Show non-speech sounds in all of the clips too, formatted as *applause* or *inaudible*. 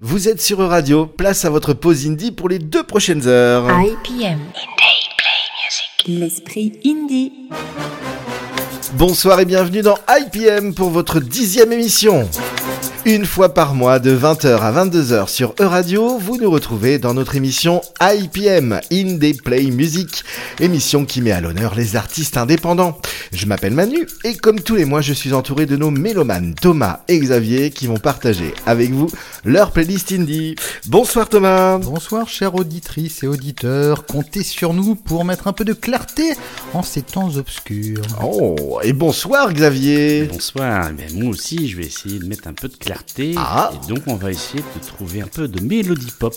Vous êtes sur Radio, place à votre pause indie pour les deux prochaines heures. IPM. L'esprit indie. Bonsoir et bienvenue dans IPM pour votre dixième émission. Une fois par mois, de 20h à 22h sur E-Radio, vous nous retrouvez dans notre émission IPM, Indie Play Music, émission qui met à l'honneur les artistes indépendants. Je m'appelle Manu et comme tous les mois, je suis entouré de nos mélomanes Thomas et Xavier qui vont partager avec vous leur playlist indie. Bonsoir Thomas. Bonsoir chères auditrices et auditeurs, comptez sur nous pour mettre un peu de clarté en ces temps obscurs. Oh, et bonsoir Xavier. Bonsoir, mais moi aussi je vais essayer de mettre un peu de clarté. Ah. Et donc on va essayer de trouver un peu de mélodie pop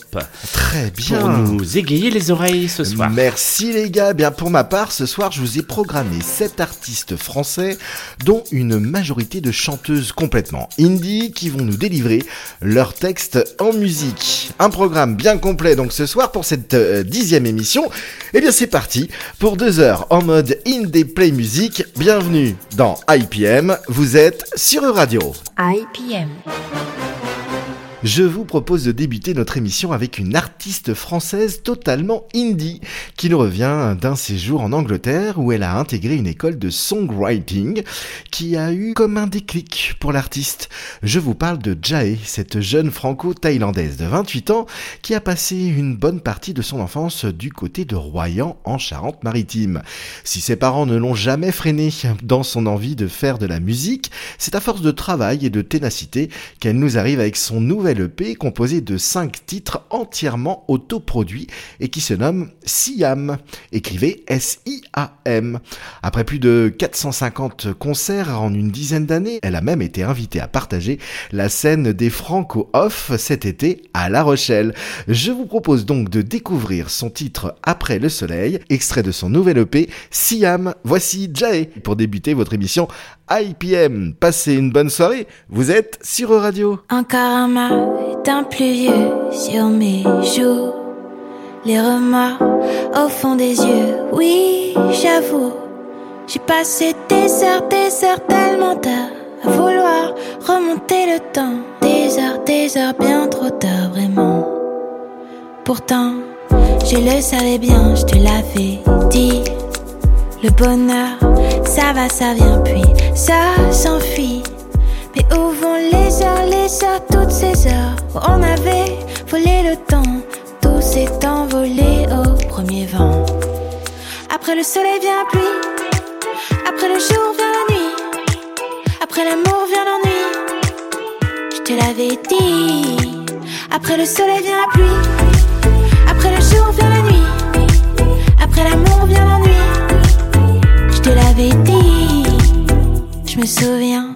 Très bien. pour nous égayer les oreilles ce soir. Merci les gars. Bien pour ma part, ce soir, je vous ai programmé sept artistes français, dont une majorité de chanteuses complètement indie, qui vont nous délivrer leurs textes en musique. Un programme bien complet donc ce soir pour cette euh, dixième émission. Eh bien c'est parti pour deux heures en mode indie play music. Bienvenue dans IPM. Vous êtes sur Radio. IPM. Thank you. Je vous propose de débuter notre émission avec une artiste française totalement indie qui nous revient d'un séjour en Angleterre où elle a intégré une école de songwriting qui a eu comme un déclic pour l'artiste. Je vous parle de Jae, cette jeune franco-thaïlandaise de 28 ans qui a passé une bonne partie de son enfance du côté de Royan en Charente-Maritime. Si ses parents ne l'ont jamais freiné dans son envie de faire de la musique, c'est à force de travail et de ténacité qu'elle nous arrive avec son nouvel EP composé de 5 titres entièrement autoproduits et qui se nomme Siam. Écrivez S-I-A-M. Après plus de 450 concerts en une dizaine d'années, elle a même été invitée à partager la scène des Franco Off cet été à La Rochelle. Je vous propose donc de découvrir son titre Après le soleil, extrait de son nouvel EP Siam. Voici Jae pour débuter votre émission IPM. Passez une bonne soirée. Vous êtes sur Radio. Un mât d'un pluvieux sur mes joues. Les remords au fond des yeux, oui, j'avoue. J'ai passé des heures, des heures tellement tard à vouloir remonter le temps. Des heures, des heures bien trop tard, vraiment. Pourtant, je le savais bien, je te l'avais dit. Le bonheur, ça va, ça vient, puis ça s'enfuit. Toutes ces heures où on avait volé le temps, tout s'est envolé au premier vent. Après le soleil vient la pluie, après le jour vient la nuit, après l'amour vient l'ennui. Je te l'avais dit. Après le soleil vient la pluie, après le jour vient la nuit, après l'amour vient l'ennui. Je te l'avais dit. Je me souviens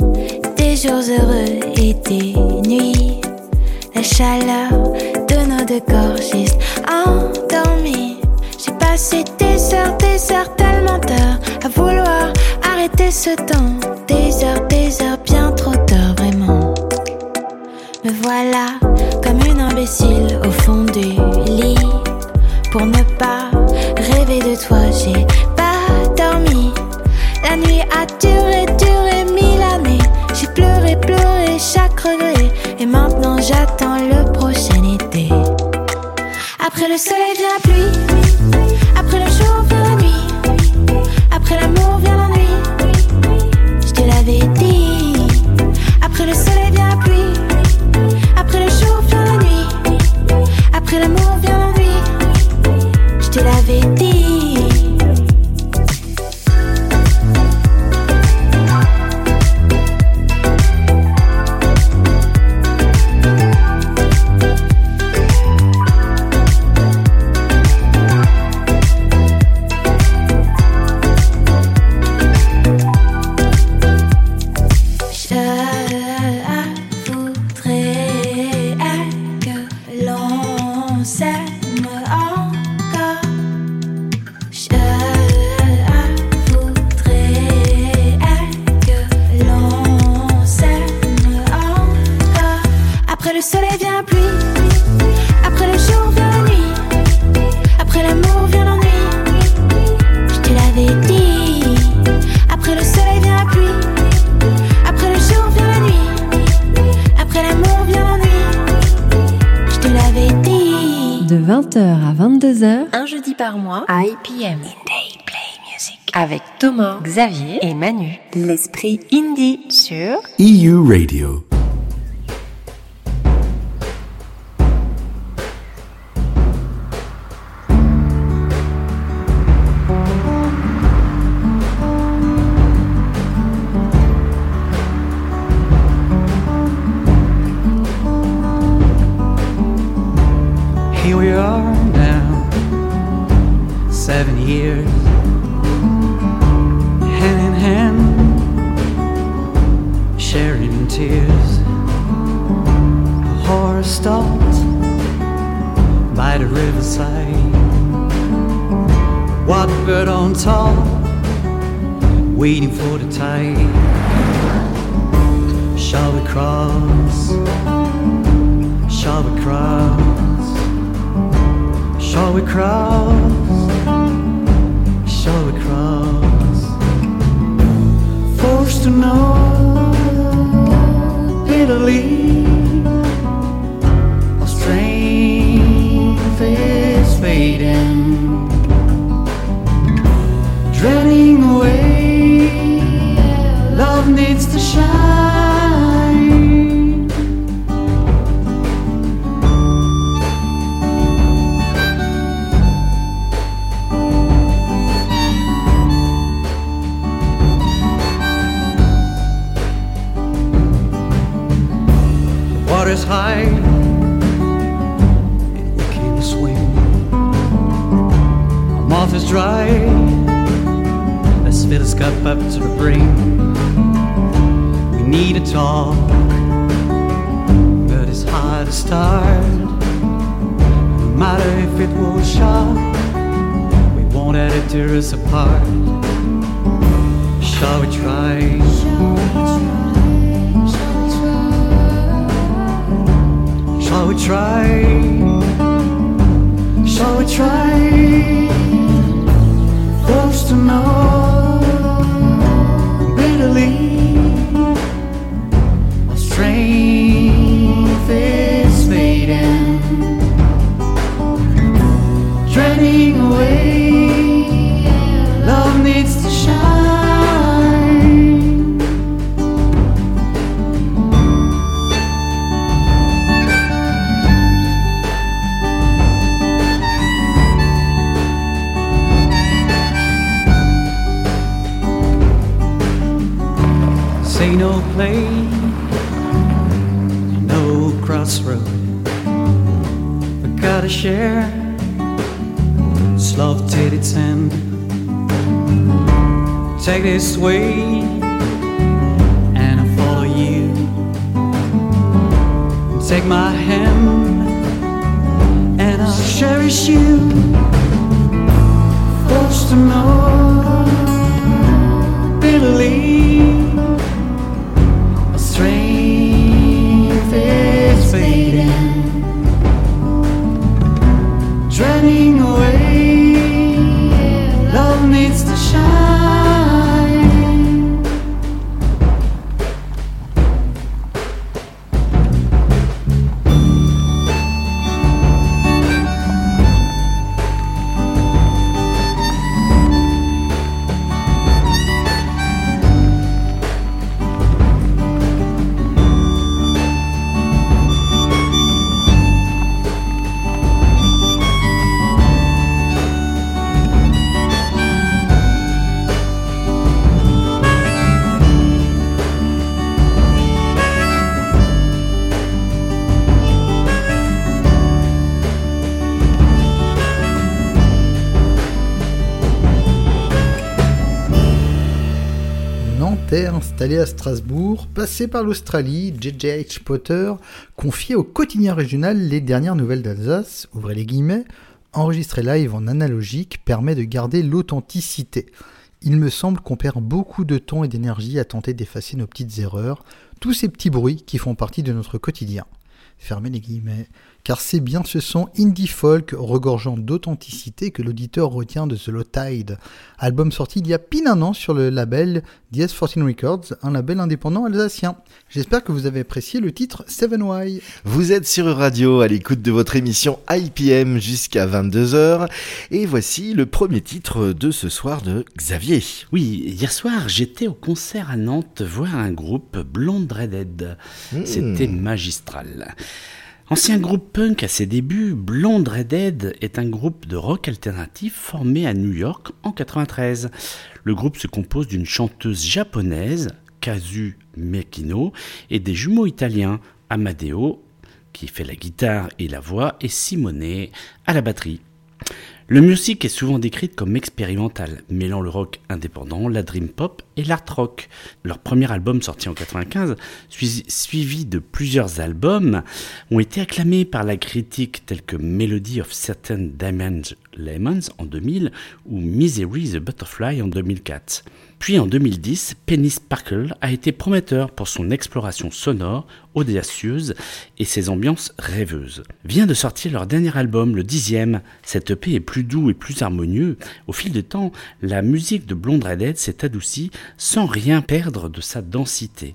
jours heureux et des. La chaleur de nos deux corps juste endormis. J'ai passé des heures, des heures tellement tard à vouloir arrêter ce temps. Des heures, des heures bien trop tard, vraiment. Me voilà comme une imbécile au fond du lit. Pour ne pas rêver de toi, j'ai Maintenant j'attends le prochain été. Après le soleil vient la pluie. Après le jour vient la nuit. Après l'amour vient l'ennui. Je te l'avais dit. Après le soleil vient la pluie. Après le jour vient la nuit. Après l'amour vient l'ennui. Je te l'avais dit. Xavier et Manu. L'esprit indie sur EU Radio. Waiting for the tide. Shall we cross? Shall we cross? Shall we cross? Shall we cross? Forced to know bitterly our strength is fading, water's high and we can swim. Our mouth is dry. Let's fill this cup up to the brim. Need to talk, but it's hard to start. No matter if it was short, we won't let it tear us apart. Shall we try? Shall we try? Shall we try? Forced to know bitterly Installé à Strasbourg, passé par l'Australie, JJH Potter confiait au quotidien régional les dernières nouvelles d'Alsace, ouvrez les guillemets, enregistré live en analogique permet de garder l'authenticité. Il me semble qu'on perd beaucoup de temps et d'énergie à tenter d'effacer nos petites erreurs, tous ces petits bruits qui font partie de notre quotidien. fermez les guillemets car c'est bien ce son indie folk regorgeant d'authenticité que l'auditeur retient de The Low Tide, album sorti il y a pile un an sur le label DS14 Records, un label indépendant alsacien. J'espère que vous avez apprécié le titre 7Y. Vous êtes sur Radio à l'écoute de votre émission IPM jusqu'à 22h et voici le premier titre de ce soir de Xavier. Oui, hier soir j'étais au concert à Nantes voir un groupe Blonde Redhead. Hmm. C'était magistral. Ancien groupe punk à ses débuts, Blonde Redhead est un groupe de rock alternatif formé à New York en 93. Le groupe se compose d'une chanteuse japonaise, Kazu Mekino, et des jumeaux italiens, Amadeo, qui fait la guitare et la voix, et Simone à la batterie. Le musique est souvent décrite comme expérimentale, mêlant le rock indépendant, la dream pop et l'art rock. Leur premier album sorti en 95, suivi de plusieurs albums, ont été acclamés par la critique tels que Melody of Certain Diamonds Lemons en 2000 ou Misery the Butterfly en 2004. Puis en 2010, Penny Sparkle a été prometteur pour son exploration sonore, audacieuse et ses ambiances rêveuses. Vient de sortir leur dernier album, le dixième. Cette EP est plus doux et plus harmonieux. Au fil du temps, la musique de Blonde Redhead s'est adoucie sans rien perdre de sa densité.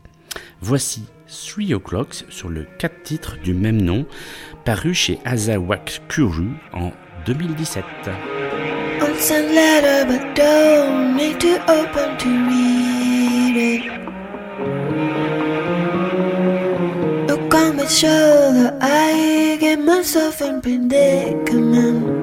Voici Three O'Clocks sur le 4 titres du même nom, paru chez Azawak Kuru en 2017. Unsent letter, but don't need to open to read it. Look on my shoulder, I get myself in predicament.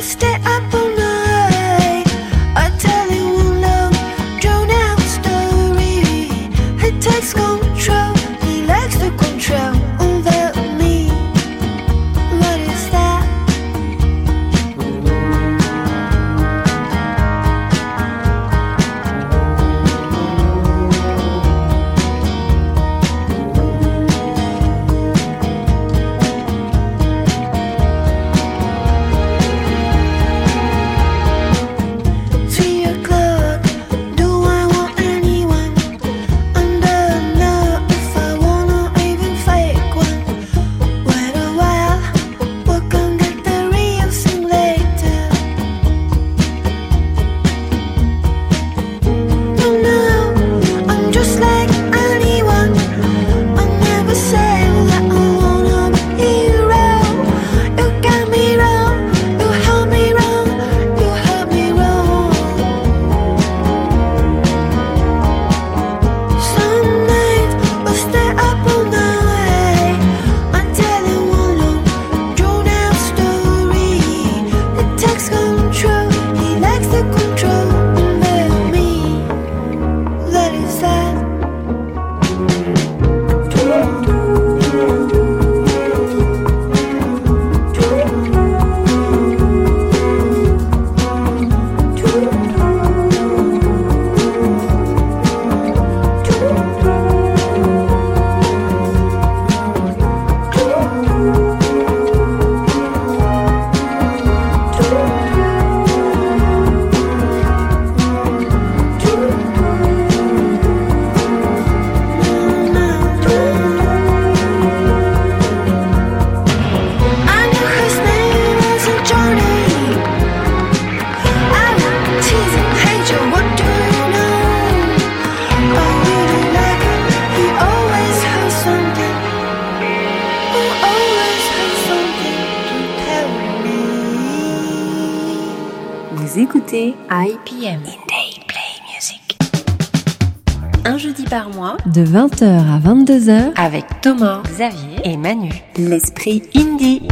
we stay up de 20h à 22h, avec Thomas, Xavier et Manu. L'esprit indie.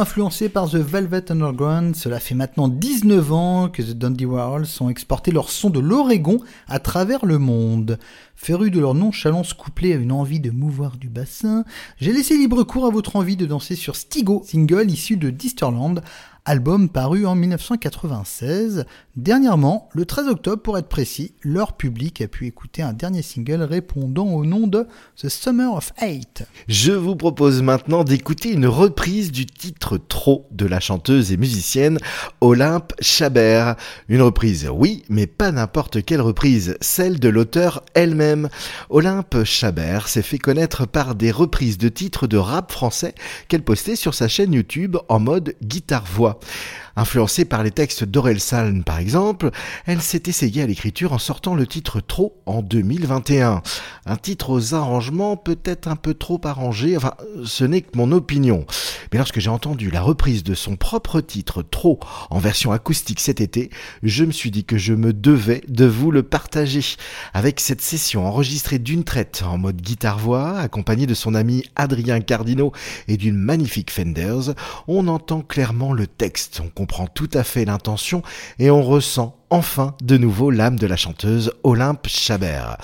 Influencé par The Velvet Underground, cela fait maintenant 19 ans que The Dundee Warhols ont exporté leur son de l'Oregon à travers le monde. Féru de leur nonchalance couplée à une envie de mouvoir du bassin, j'ai laissé libre cours à votre envie de danser sur Stigo, single issu de Disterland, album paru en 1996. Dernièrement, le 13 octobre pour être précis, leur public a pu écouter un dernier single répondant au nom de The Summer of Hate. Je vous propose maintenant d'écouter une reprise du titre Trop de la chanteuse et musicienne Olympe Chabert. Une reprise, oui, mais pas n'importe quelle reprise, celle de l'auteur elle-même. Olympe Chabert s'est fait connaître par des reprises de titres de rap français qu'elle postait sur sa chaîne YouTube en mode guitare-voix. Influencée par les textes d'Aurel Salm par exemple, elle s'est essayée à l'écriture en sortant le titre Trop en 2021. Un titre aux arrangements peut-être un peu trop arrangé, enfin ce n'est que mon opinion. Mais lorsque j'ai entendu la reprise de son propre titre Trop en version acoustique cet été, je me suis dit que je me devais de vous le partager. Avec cette session enregistrée d'une traite en mode guitare-voix, accompagnée de son ami Adrien Cardino et d'une magnifique Fenders, on entend clairement le texte, comprend tout à fait l'intention et on ressent enfin de nouveau l'âme de la chanteuse Olympe Chabert.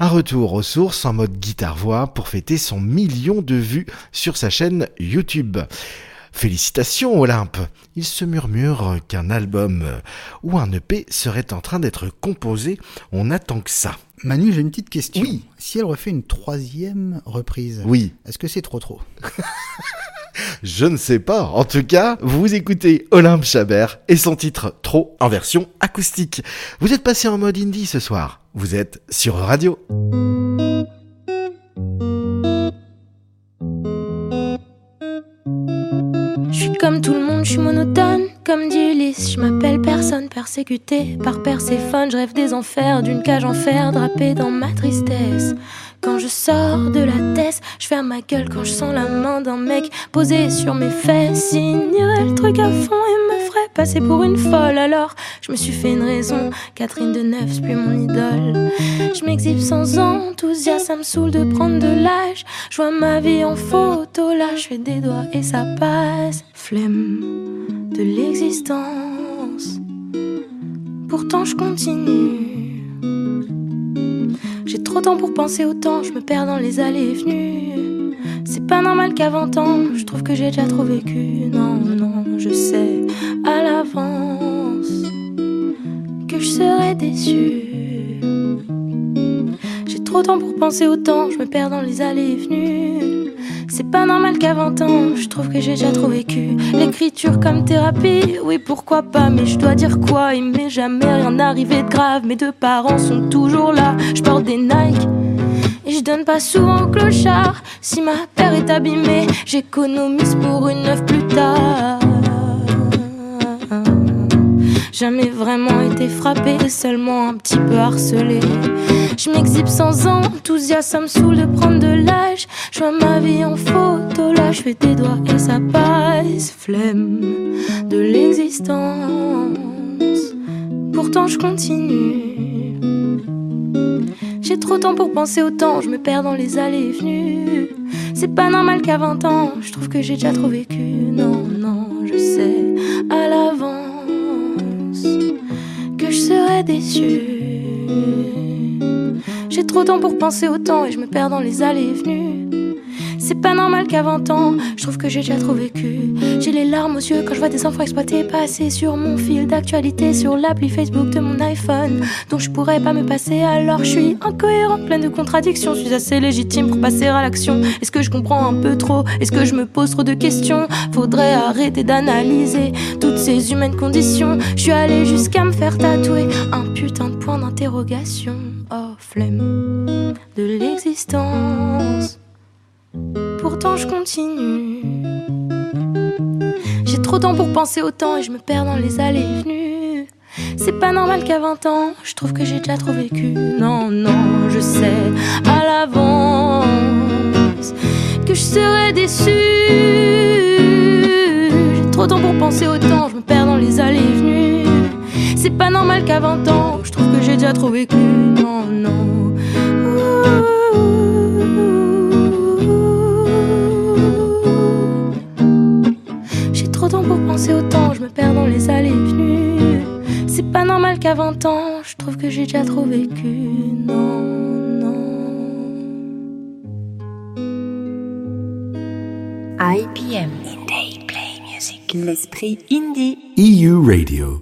Un retour aux sources en mode guitare-voix pour fêter son million de vues sur sa chaîne YouTube. Félicitations Olympe Il se murmure qu'un album ou un EP serait en train d'être composé, on attend que ça. Manu, j'ai une petite question. Oui. Si elle refait une troisième reprise, Oui, est-ce que c'est trop trop *laughs* je ne sais pas. En tout cas, vous écoutez Olympe Chabert et son titre Trop en version acoustique. Vous êtes passé en mode indie ce soir. Vous êtes sur Radio. Comme tout le monde, je suis monotone, comme dit. Je m'appelle personne, persécuté par Perséphone. Je rêve des enfers, d'une cage en fer drapée dans ma tristesse. Quand je sors de la tête, je ferme ma gueule quand je sens la main d'un mec posé sur mes fesses. Signerait le truc à fond et me ferait passer pour une folle. Alors je me suis fait une raison. Catherine de Neuf, plus mon idole. Je m'exhibe sans enthousiasme, ça me saoule de prendre de l'âge. Je vois ma vie en photo, là je fais des doigts et ça passe. Flemme de l'existence. Pourtant je continue. J'ai trop de temps pour penser au temps, je me perds dans les allées et venues. C'est pas normal qu'à 20 ans, je trouve que j'ai déjà trop vécu. Non, non, je sais à l'avance que je serai déçue. J'ai trop de temps pour penser au temps, je me perds dans les allées et venues. C'est pas normal qu'à 20 ans, je trouve que j'ai déjà trop vécu. L'écriture comme thérapie, oui pourquoi pas, mais je dois dire quoi? Il m'est jamais rien arrivé de grave, mes deux parents sont toujours là. Je porte des Nike. Je donne pas souvent au clochard. Si ma paire est abîmée, j'économise pour une œuvre plus tard. Jamais vraiment été frappé, seulement un petit peu harcelé. Je m'exhibe sans enthousiasme, ça me saoule de prendre de l'âge. Je vois ma vie en photo, là je fais des doigts et ça passe. Flemme de l'existence. Pourtant je continue. J'ai trop de temps pour penser au temps, je me perds dans les allées et venues. C'est pas normal qu'à 20 ans, je trouve que j'ai déjà trop vécu. Non, non, je sais à l'avance que je serai déçue. J'ai trop de temps pour penser au temps et je me perds dans les allées et venues. C'est pas normal qu'à 20 ans, je trouve que j'ai déjà trop vécu. Les larmes aux yeux quand je vois des enfants exploités passer sur mon fil d'actualité, sur l'appli Facebook de mon iPhone, dont je pourrais pas me passer. Alors je suis incohérente, pleine de contradictions. Je suis assez légitime pour passer à l'action. Est-ce que je comprends un peu trop? Est-ce que je me pose trop de questions? Faudrait arrêter d'analyser toutes ces humaines conditions. Je suis allée jusqu'à me faire tatouer un putain de point d'interrogation. Oh, flemme de l'existence. Pourtant je continue. Trop de temps pour penser au temps et je me perds dans les allées venues. C'est pas normal qu'à 20 ans, je trouve que j'ai déjà trop vécu. Non, non, je sais à l'avance que je serai déçue. J'ai trop de temps pour penser au temps, je me perds dans les allées venues. C'est pas normal qu'à 20 ans, je trouve que j'ai déjà trop vécu. Pas normal qu'à 20 ans, je trouve que j'ai déjà trop vécu. Non, non. IPM. Indie Play Music. L'esprit indie. EU Radio.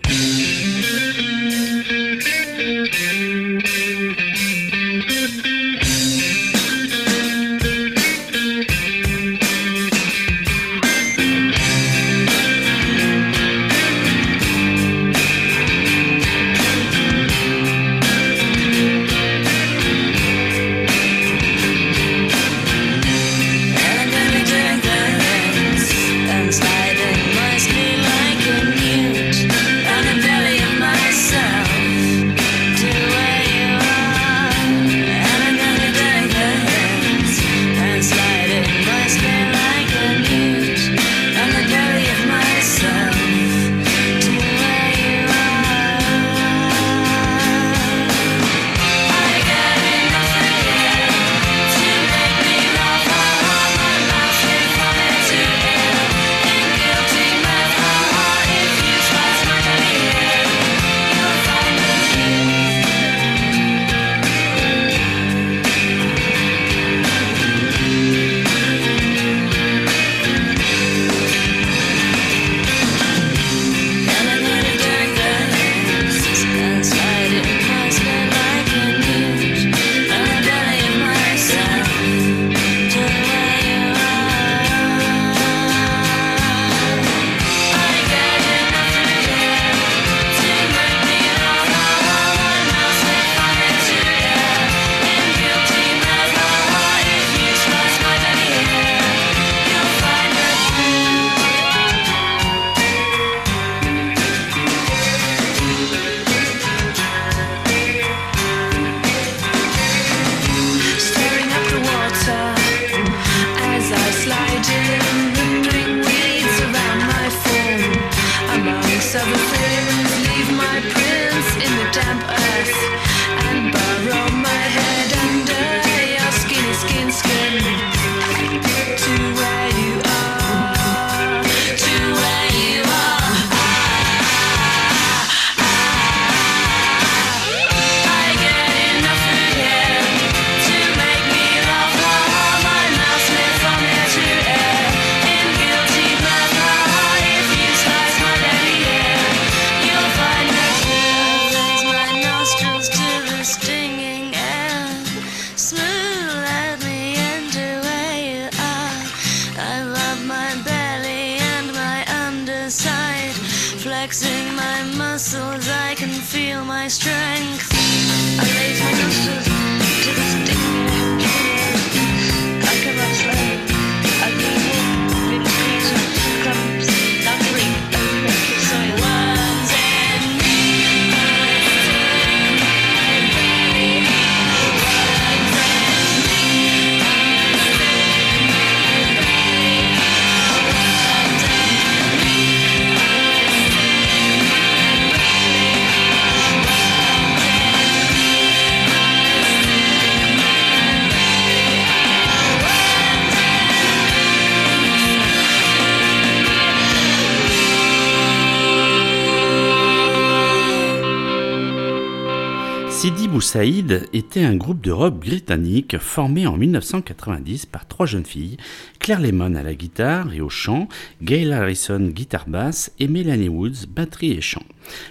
Saïd était un groupe de rock britannique formé en 1990 par trois jeunes filles, Claire Lemon à la guitare et au chant, Gail Harrison guitare basse et Melanie Woods batterie et chant.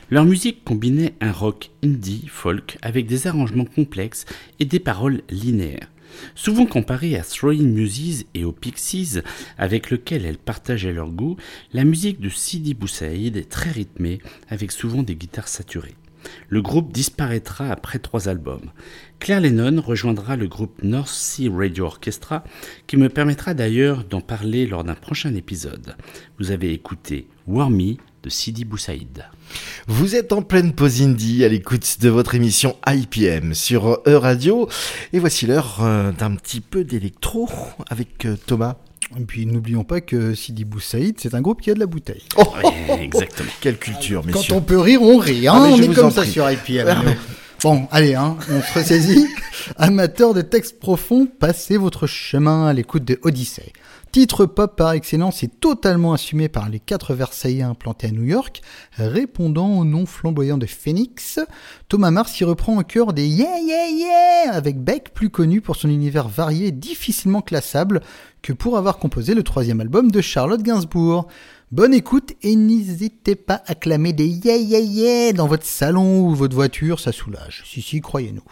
Leur musique combinait un rock indie folk avec des arrangements complexes et des paroles linéaires. Souvent comparée à Throwing Muses et aux Pixies, avec lesquels elles partageaient leur goût, la musique de Sidi Boussaïd est très rythmée, avec souvent des guitares saturées. Le groupe disparaîtra après trois albums. Claire Lennon rejoindra le groupe North Sea Radio Orchestra, qui me permettra d'ailleurs d'en parler lors d'un prochain épisode. Vous avez écouté War de Sidi Boussaïd. Vous êtes en pleine pause indie à l'écoute de votre émission IPM sur E-Radio. Et voici l'heure euh, d'un petit peu d'électro avec euh, Thomas. Et puis n'oublions pas que Sidi Boussaïd, c'est un groupe qui a de la bouteille. Oh, exactement. Quelle culture, messieurs. Quand on peut rire, on rit. Hein. Ah, on est comme ça sur IPM. Ah, *laughs* bon, allez, hein, on se ressaisit. Amateurs de textes profonds, passez votre chemin à l'écoute de Odyssey. Titre pop par excellence et totalement assumé par les quatre Versailles implantés à New York, répondant au nom flamboyant de Phoenix, Thomas Mars y reprend en cœur des yeah yeah yeah avec Beck, plus connu pour son univers varié et difficilement classable que pour avoir composé le troisième album de Charlotte Gainsbourg. Bonne écoute et n'hésitez pas à clamer des yeah yeah yeah dans votre salon ou votre voiture, ça soulage. Si si, croyez-nous.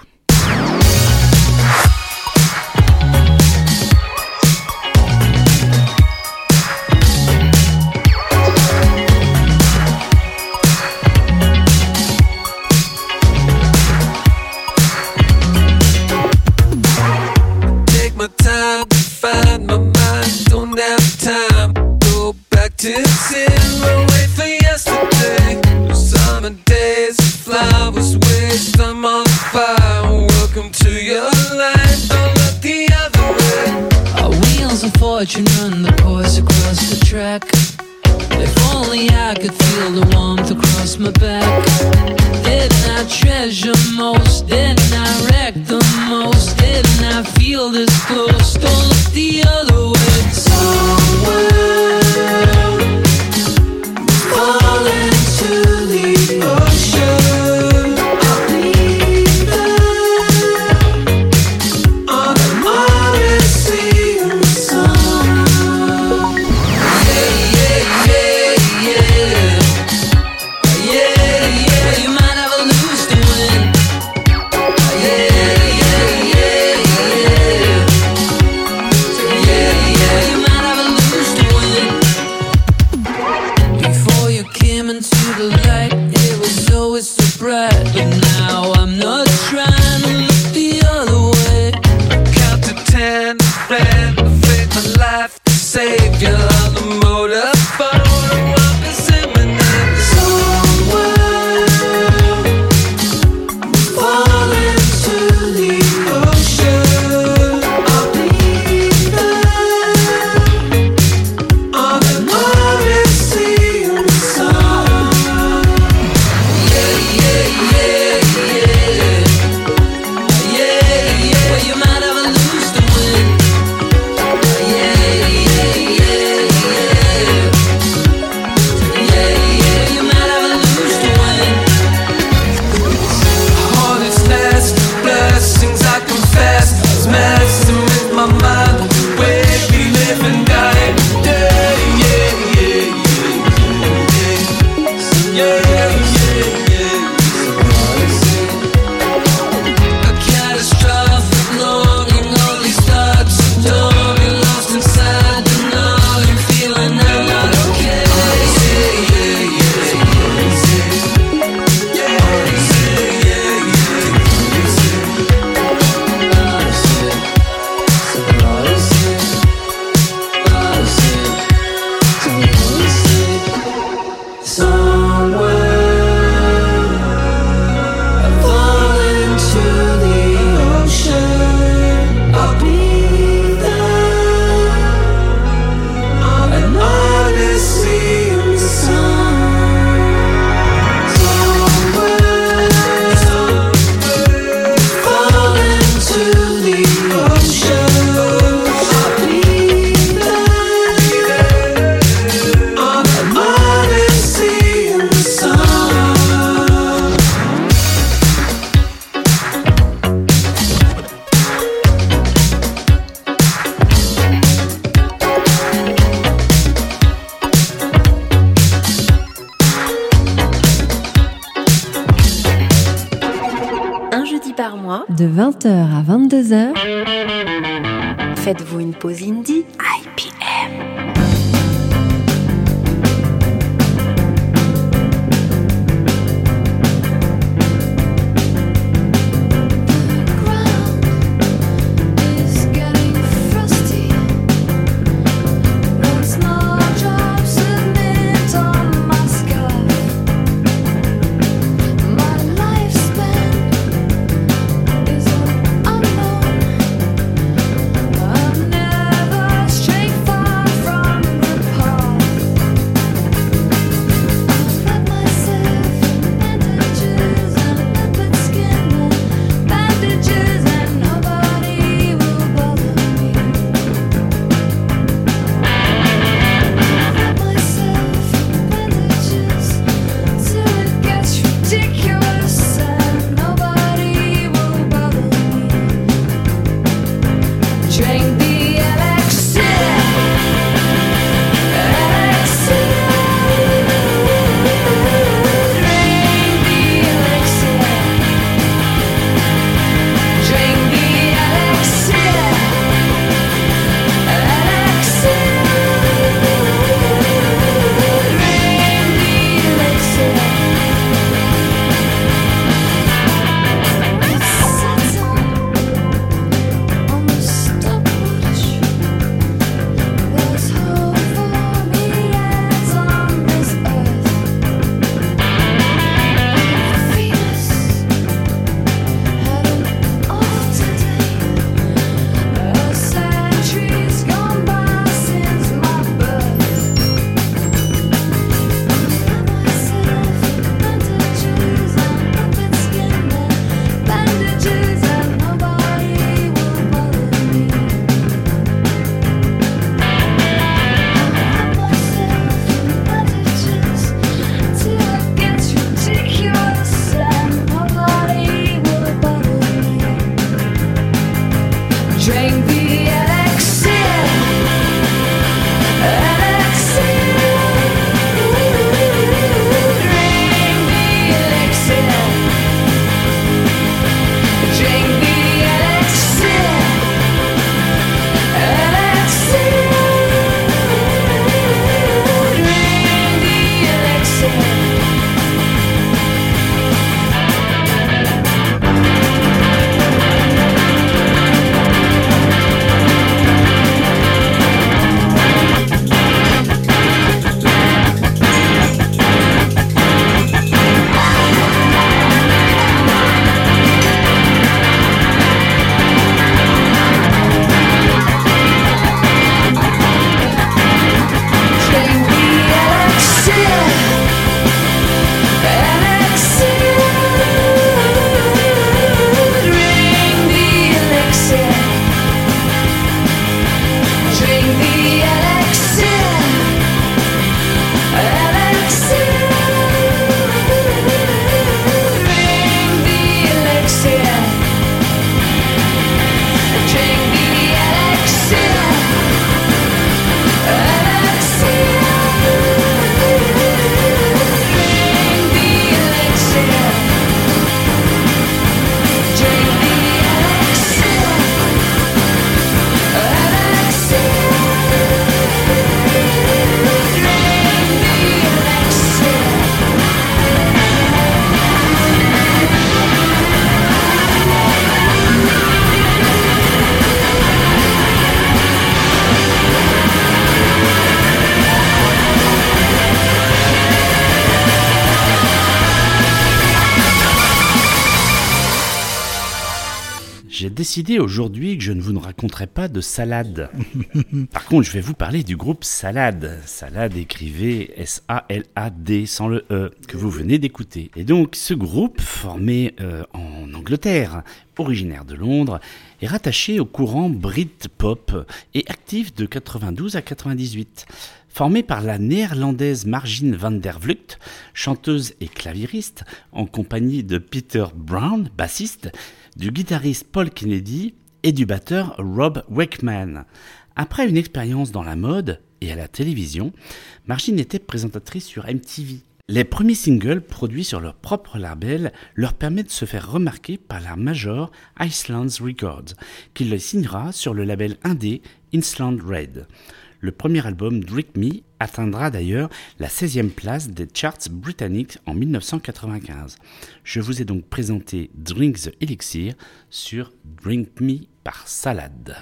De 20h à 22h. Faites-vous une pause indie décidé aujourd'hui que je ne vous raconterai pas de salade. *laughs* Par contre, je vais vous parler du groupe Salade. Salade écrivez S-A-L-A-D sans le E, que vous venez d'écouter. Et donc, ce groupe, formé euh, en Angleterre, originaire de Londres, est rattaché au courant Britpop et actif de 92 à 98. Formé par la néerlandaise Margine van der Vlucht, chanteuse et claviériste, en compagnie de Peter Brown, bassiste, du guitariste Paul Kennedy et du batteur Rob Wakeman. Après une expérience dans la mode et à la télévision, Margine était présentatrice sur MTV. Les premiers singles produits sur leur propre label leur permettent de se faire remarquer par la major Iceland Records, qui les signera sur le label indé Insland Red. Le premier album Drink Me atteindra d'ailleurs la 16e place des charts britanniques en 1995. Je vous ai donc présenté Drink the Elixir sur Drink Me par Salade.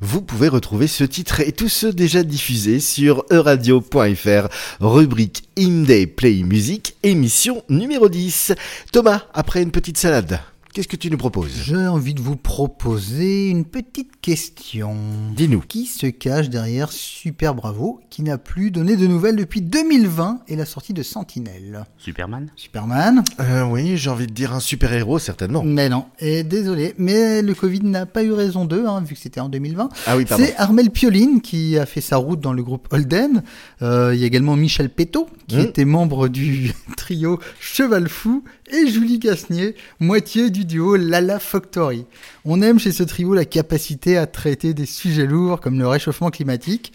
Vous pouvez retrouver ce titre et tous ceux déjà diffusés sur euradio.fr, rubrique Indie Play Music, émission numéro 10. Thomas, après une petite salade. Qu'est-ce que tu nous proposes? J'ai envie de vous proposer une petite question. Dis-nous. Qui se cache derrière Super Bravo, qui n'a plus donné de nouvelles depuis 2020 et la sortie de Sentinelle? Superman? Superman? Euh, Oui, j'ai envie de dire un super-héros, certainement. Mais non, et désolé, mais le Covid n'a pas eu raison d'eux, hein, vu que c'était en 2020. Ah oui, pardon. C'est Armel Pioline qui a fait sa route dans le groupe Holden. Euh, Il y a également Michel Péto, qui Mmh. était membre du *laughs* trio Cheval Fou, et Julie Gasnier, moitié du duo Lala Factory. On aime chez ce trio la capacité à traiter des sujets lourds comme le réchauffement climatique,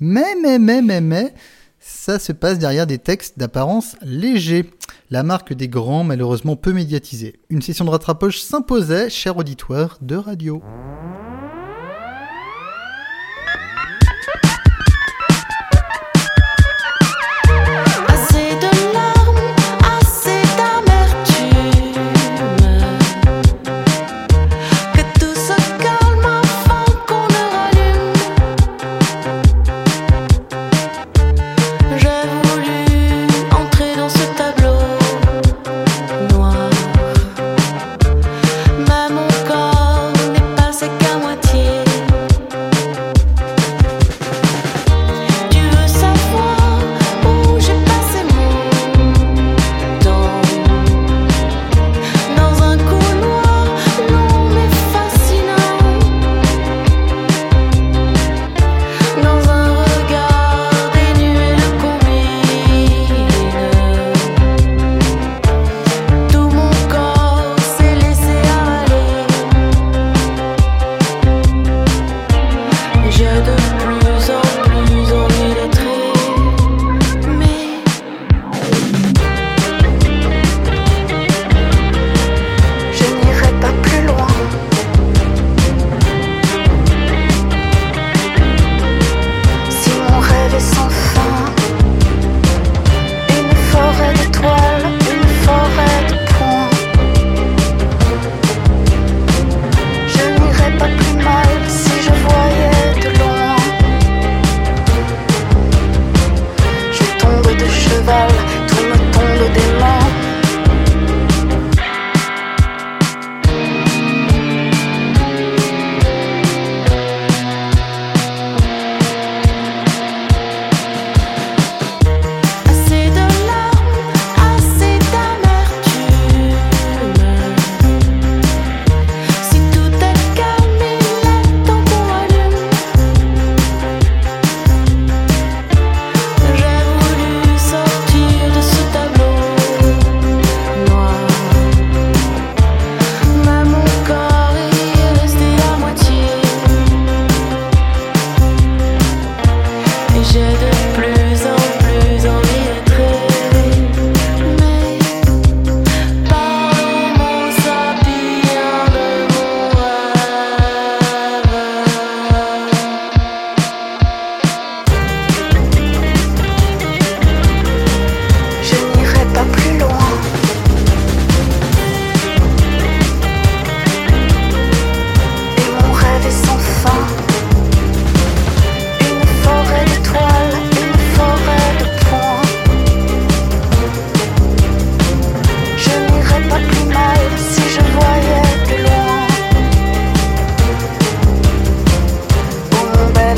mais, mais, mais, mais, mais, ça se passe derrière des textes d'apparence léger. La marque des grands, malheureusement peu médiatisés. Une session de rattrapage s'imposait, cher auditoire de radio.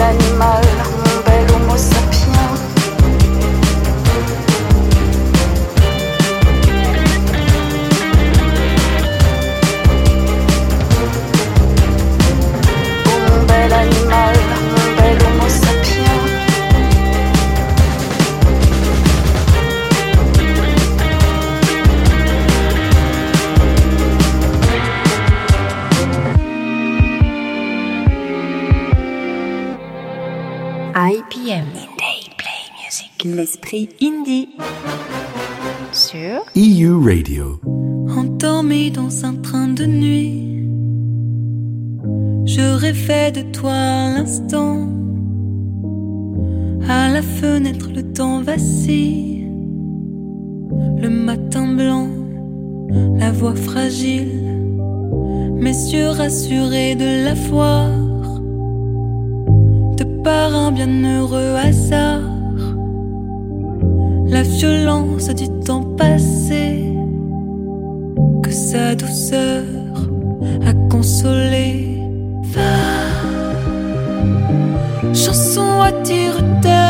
Animal, L'esprit indie. sur EU Radio. Endormi dans un train de nuit, je rêvais de toi à l'instant. À la fenêtre, le temps vacille. Le matin blanc, la voix fragile. Mes yeux rassurés de la voir. De par un bienheureux hasard. La violence du temps passé. Que sa douceur a consolé. Va. Chanson attire-t-elle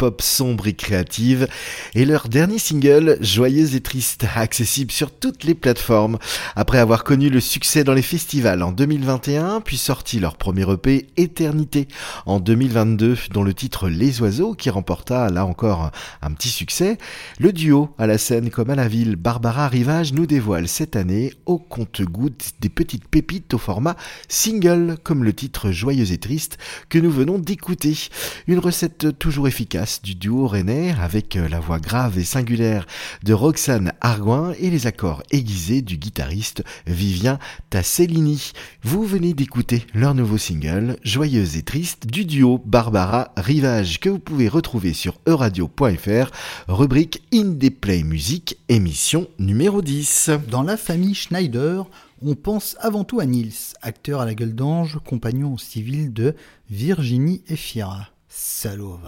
pop sombre et créative, et leur dernier single, Joyeuse et Triste, accessible sur toutes les plateformes. Après avoir connu le succès dans les festivals en 2021, puis sorti leur premier EP, Éternité, en 2022, dont le titre Les Oiseaux, qui remporta là encore un petit succès, le duo, à la scène comme à la ville, Barbara Rivage nous dévoile cette année, au compte-gouttes, des petites pépites au format single, comme le titre Joyeuse et Triste, que nous venons d'écouter. Une recette toujours efficace du duo rennais avec la voix grave et singulière de Roxane Argoin et les accords aiguisés du guitariste Vivien Tassellini. Vous venez d'écouter leur nouveau single, Joyeuse et triste, du duo Barbara Rivage, que vous pouvez retrouver sur euradio.fr, rubrique Indie Play Music, émission numéro 10. Dans la famille Schneider, on pense avant tout à Nils, acteur à la gueule d'ange, compagnon civil de Virginie Efira. Salaud.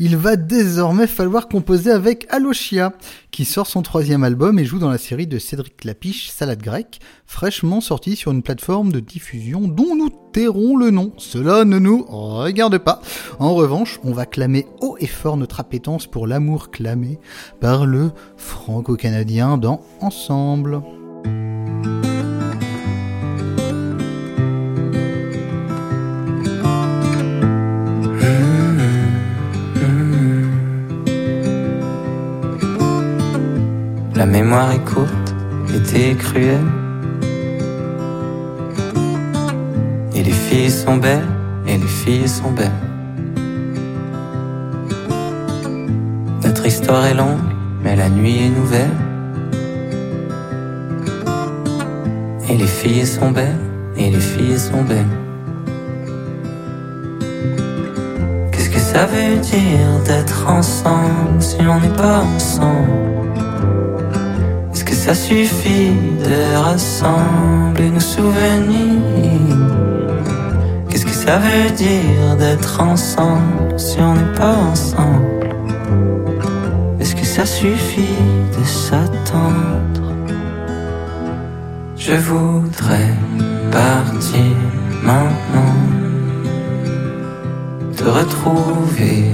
Il va désormais falloir composer avec Alochia, qui sort son troisième album et joue dans la série de Cédric Lapiche, Salade grecque, fraîchement sortie sur une plateforme de diffusion dont nous tairons le nom. Cela ne nous regarde pas. En revanche, on va clamer haut et fort notre appétence pour l'amour clamé par le franco-canadien dans Ensemble. Mémoire est courte, l'été est cruel. Et les filles sont belles, et les filles sont belles. Notre histoire est longue, mais la nuit est nouvelle. Et les filles sont belles, et les filles sont belles. Qu'est-ce que ça veut dire d'être ensemble si on n'est pas ensemble? Ça suffit de rassembler nos souvenirs. Qu'est-ce que ça veut dire d'être ensemble si on n'est pas ensemble? Est-ce que ça suffit de s'attendre? Je voudrais partir maintenant. Te retrouver,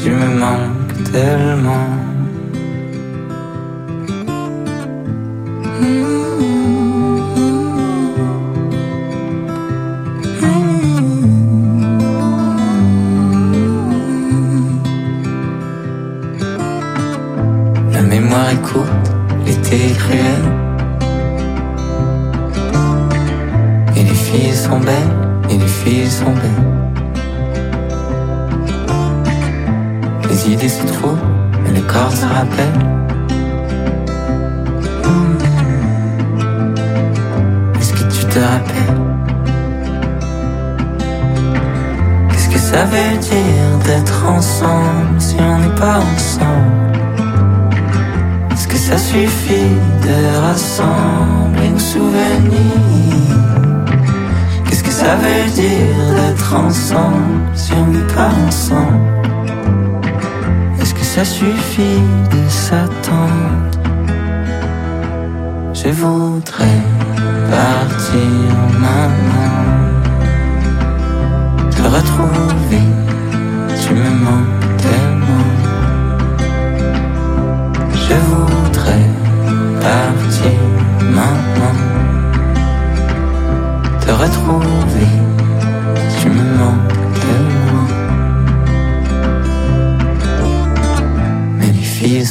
tu me manques tellement l'été est cruel. Et les filles sont belles, et les filles sont belles. Les idées se trouvent, mais le corps se rappelle. Est-ce que tu te rappelles? Qu'est-ce que ça veut dire d'être ensemble si on n'est pas ensemble? Que ça suffit de rassembler nos souvenirs. Qu'est-ce que ça veut dire d'être ensemble si on n'est pas ensemble? Est-ce que ça suffit de s'attendre? Je voudrais partir maintenant. Te retrouver,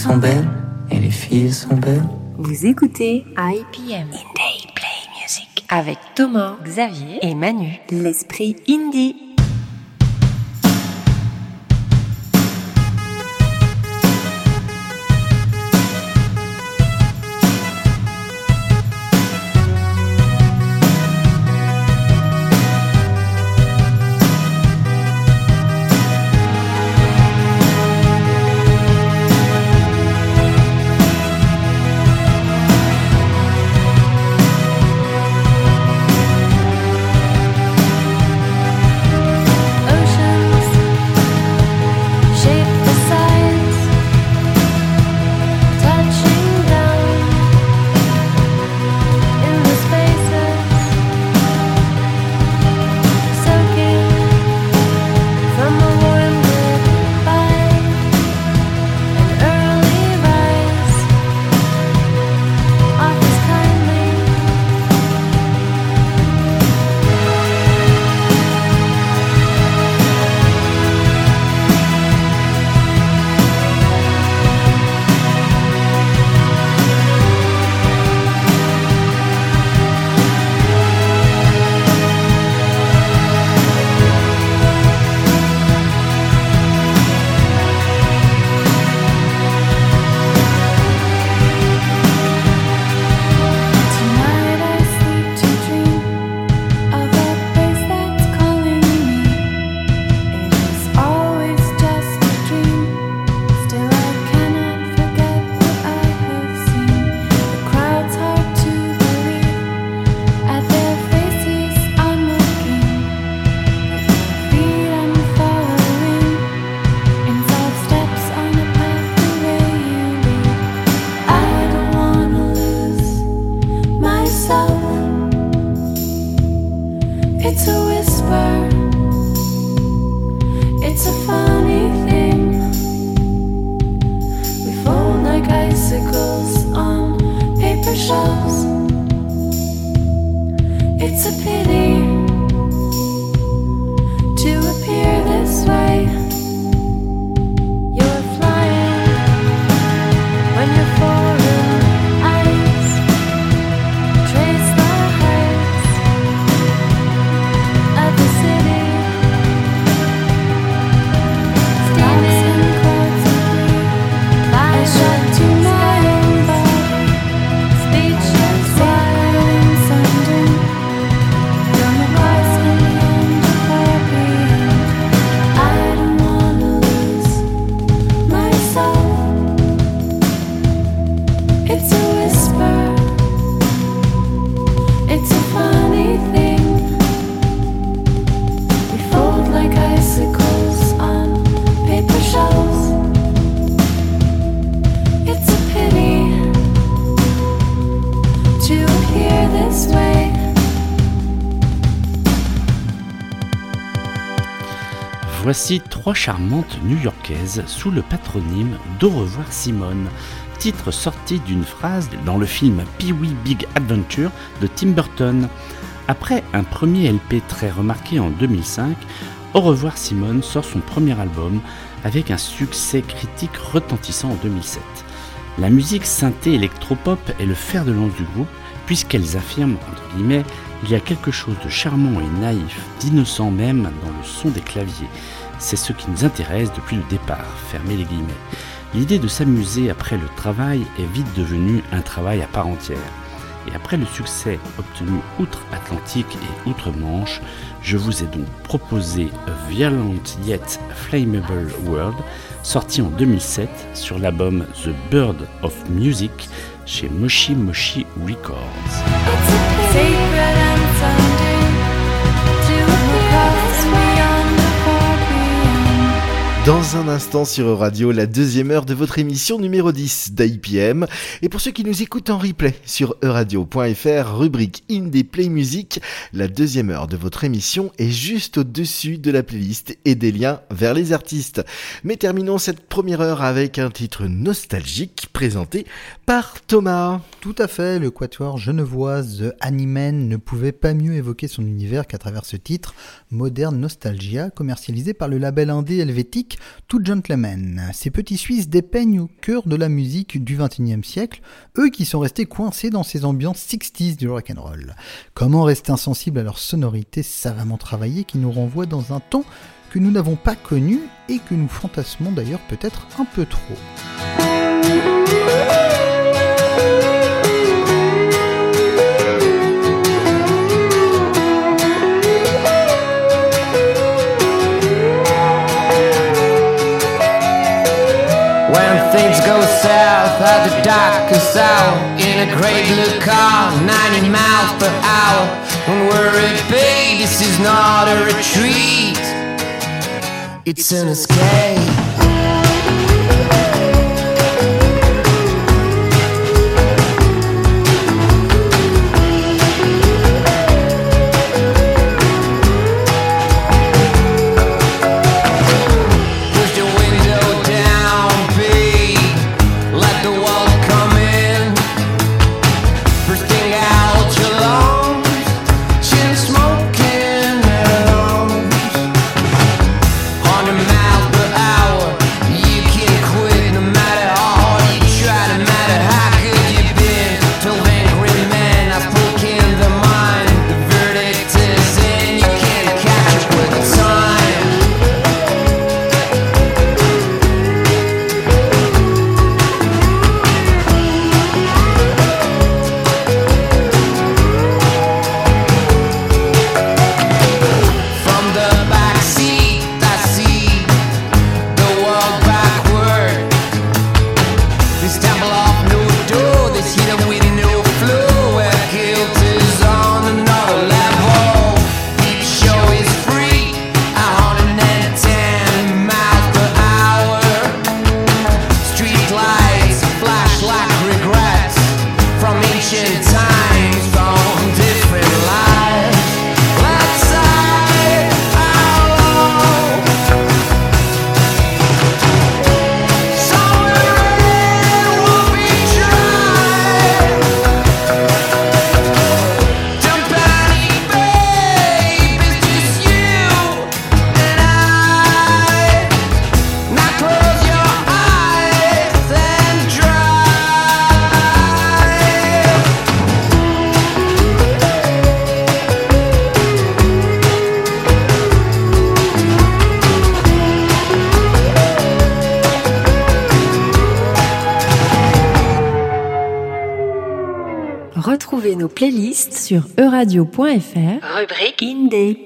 sont belles, et les filles sont belles Vous écoutez IPM Indie Play Music avec Thomas, Xavier et Manu. L'esprit indie. Trois charmantes new-yorkaises sous le patronyme d'Au revoir Simone, titre sorti d'une phrase dans le film Pee-wee Big Adventure de Tim Burton. Après un premier LP très remarqué en 2005, Au revoir Simone sort son premier album avec un succès critique retentissant en 2007. La musique synthé électropop est le fer de lance du groupe puisqu'elles affirment, entre guillemets, il y a quelque chose de charmant et naïf, d'innocent même dans le son des claviers. C'est ce qui nous intéresse depuis le départ, fermez les guillemets. L'idée de s'amuser après le travail est vite devenue un travail à part entière. Et après le succès obtenu outre-Atlantique et outre-Manche, je vous ai donc proposé A Violent Yet Flammable World, sorti en 2007 sur l'album The Bird of Music chez Moshi Moshi Records. Dans un instant sur Radio, la deuxième heure de votre émission numéro 10 d'IPM. Et pour ceux qui nous écoutent en replay sur euradio.fr, rubrique Indie Play Music, la deuxième heure de votre émission est juste au-dessus de la playlist et des liens vers les artistes. Mais terminons cette première heure avec un titre nostalgique présenté par Thomas. Tout à fait, le quatuor genevoise The Animen ne pouvait pas mieux évoquer son univers qu'à travers ce titre, Modern Nostalgia, commercialisé par le label indé helvétique tout gentleman. Ces petits Suisses dépeignent au cœur de la musique du XXIe siècle, eux qui sont restés coincés dans ces ambiances 60s du rock'n'roll. Comment rester insensible à leur sonorité savamment travaillée qui nous renvoie dans un temps que nous n'avons pas connu et que nous fantasmons d'ailleurs peut-être un peu trop? Things go south at the darkest hour in a grey blue car, 90 miles per hour. Don't worry, babe, this is not a retreat, it's an escape. Rubrique Music.